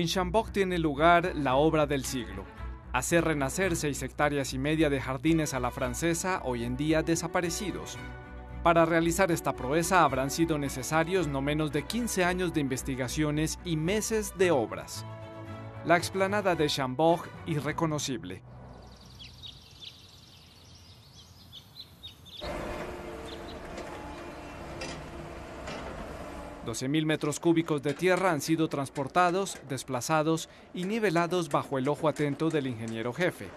En Chambord tiene lugar la obra del siglo. Hacer renacer seis hectáreas y media de jardines a la francesa, hoy en día desaparecidos. Para realizar esta proeza habrán sido necesarios no menos de 15 años de investigaciones y meses de obras. La explanada de Chambord, irreconocible. 12.000 metros cúbicos de tierra han sido transportados, desplazados y nivelados bajo el ojo atento del ingeniero jefe.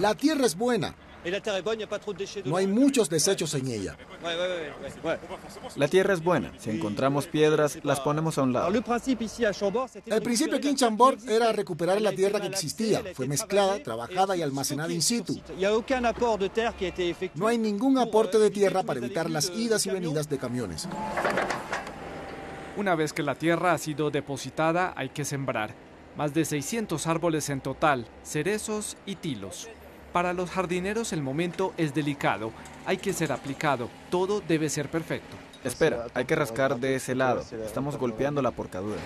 La tierra es buena. No hay muchos desechos en ella. La tierra es buena. Si encontramos piedras, las ponemos a un lado. El principio aquí en Chambord era recuperar la tierra que existía. Fue mezclada, trabajada y almacenada in situ. No hay ningún aporte de tierra para evitar las idas y venidas de camiones. Una vez que la tierra ha sido depositada, hay que sembrar. Más de 600 árboles en total, cerezos y tilos. Para los jardineros el momento es delicado, hay que ser aplicado, todo debe ser perfecto. Espera, hay que rascar de ese lado, estamos golpeando la porcadura.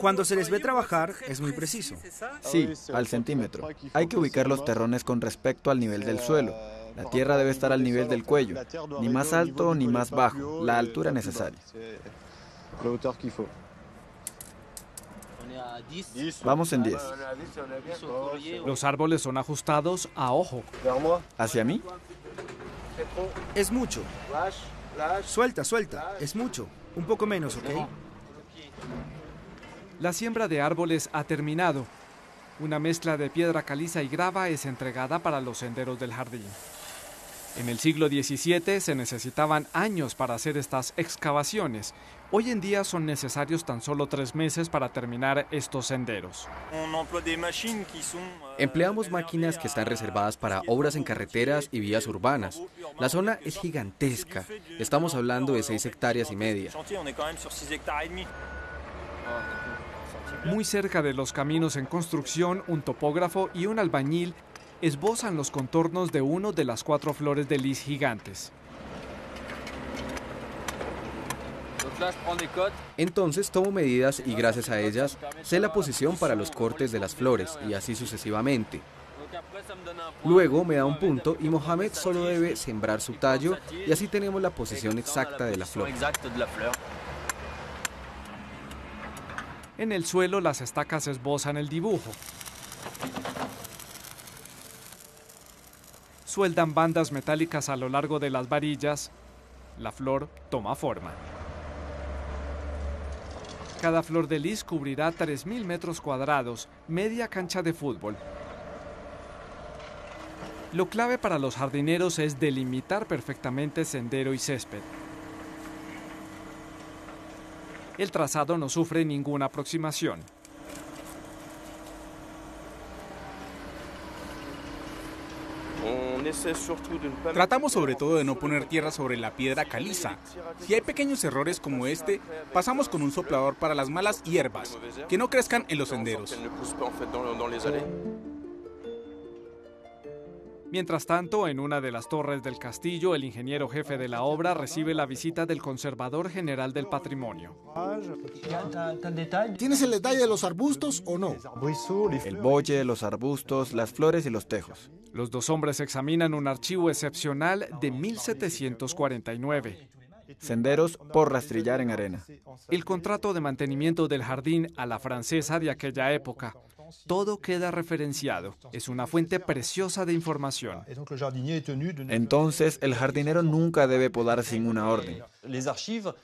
Cuando se les ve trabajar es muy preciso. Sí, al centímetro. Hay que ubicar los terrones con respecto al nivel del suelo. La tierra debe estar al nivel del cuello, ni más alto ni más bajo, la altura necesaria. Vamos en 10. Los árboles son ajustados a ojo. ¿Hacia mí? Es mucho. Suelta, suelta. Es mucho. Un poco menos, ¿ok? La siembra de árboles ha terminado. Una mezcla de piedra caliza y grava es entregada para los senderos del jardín. En el siglo XVII se necesitaban años para hacer estas excavaciones. Hoy en día son necesarios tan solo tres meses para terminar estos senderos. Empleamos máquinas que están reservadas para obras en carreteras y vías urbanas. La zona es gigantesca. Estamos hablando de seis hectáreas y media. Muy cerca de los caminos en construcción, un topógrafo y un albañil esbozan los contornos de uno de las cuatro flores de lis gigantes. Entonces tomo medidas y gracias a ellas sé la posición para los cortes de las flores y así sucesivamente. Luego me da un punto y Mohamed solo debe sembrar su tallo y así tenemos la posición exacta de la flor. En el suelo las estacas esbozan el dibujo. Sueldan bandas metálicas a lo largo de las varillas. La flor toma forma. Cada flor de lis cubrirá 3.000 metros cuadrados, media cancha de fútbol. Lo clave para los jardineros es delimitar perfectamente sendero y césped. El trazado no sufre ninguna aproximación. Tratamos sobre todo de no poner tierra sobre la piedra caliza. Si hay pequeños errores como este, pasamos con un soplador para las malas hierbas, que no crezcan en los senderos. Mientras tanto, en una de las torres del castillo, el ingeniero jefe de la obra recibe la visita del conservador general del patrimonio. ¿Tienes el detalle de los arbustos o no? El bolle, los arbustos, las flores y los tejos. Los dos hombres examinan un archivo excepcional de 1749. Senderos por rastrillar en arena. El contrato de mantenimiento del jardín a la francesa de aquella época. Todo queda referenciado. Es una fuente preciosa de información. Entonces, el jardinero nunca debe podar sin una orden.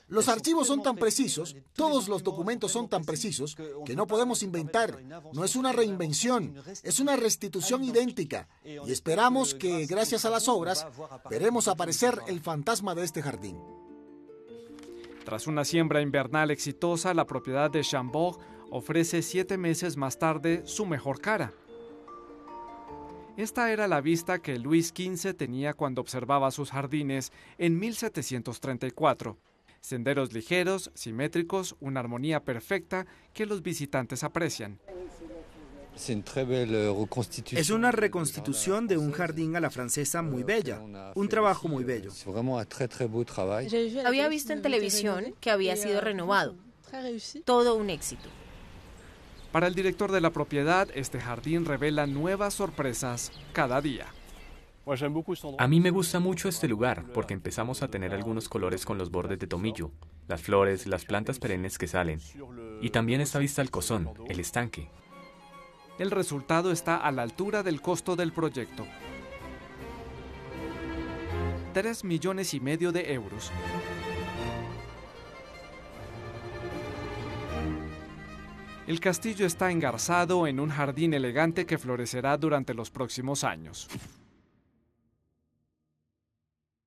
Los archivos son tan precisos, todos los documentos son tan precisos, que no podemos inventar. No es una reinvención, es una restitución idéntica. Y esperamos que, gracias a las obras, veremos aparecer el fantasma de este jardín. Tras una siembra invernal exitosa, la propiedad de Chambord ofrece siete meses más tarde su mejor cara. Esta era la vista que Luis XV tenía cuando observaba sus jardines en 1734. Senderos ligeros, simétricos, una armonía perfecta que los visitantes aprecian. Es una reconstitución de un jardín a la francesa muy bella, un trabajo muy bello. Había visto en televisión que había sido renovado. Todo un éxito. Para el director de la propiedad, este jardín revela nuevas sorpresas cada día. A mí me gusta mucho este lugar porque empezamos a tener algunos colores con los bordes de tomillo, las flores, las plantas perennes que salen. Y también esta vista al cozón, el estanque. El resultado está a la altura del costo del proyecto. 3 millones y medio de euros. El castillo está engarzado en un jardín elegante que florecerá durante los próximos años.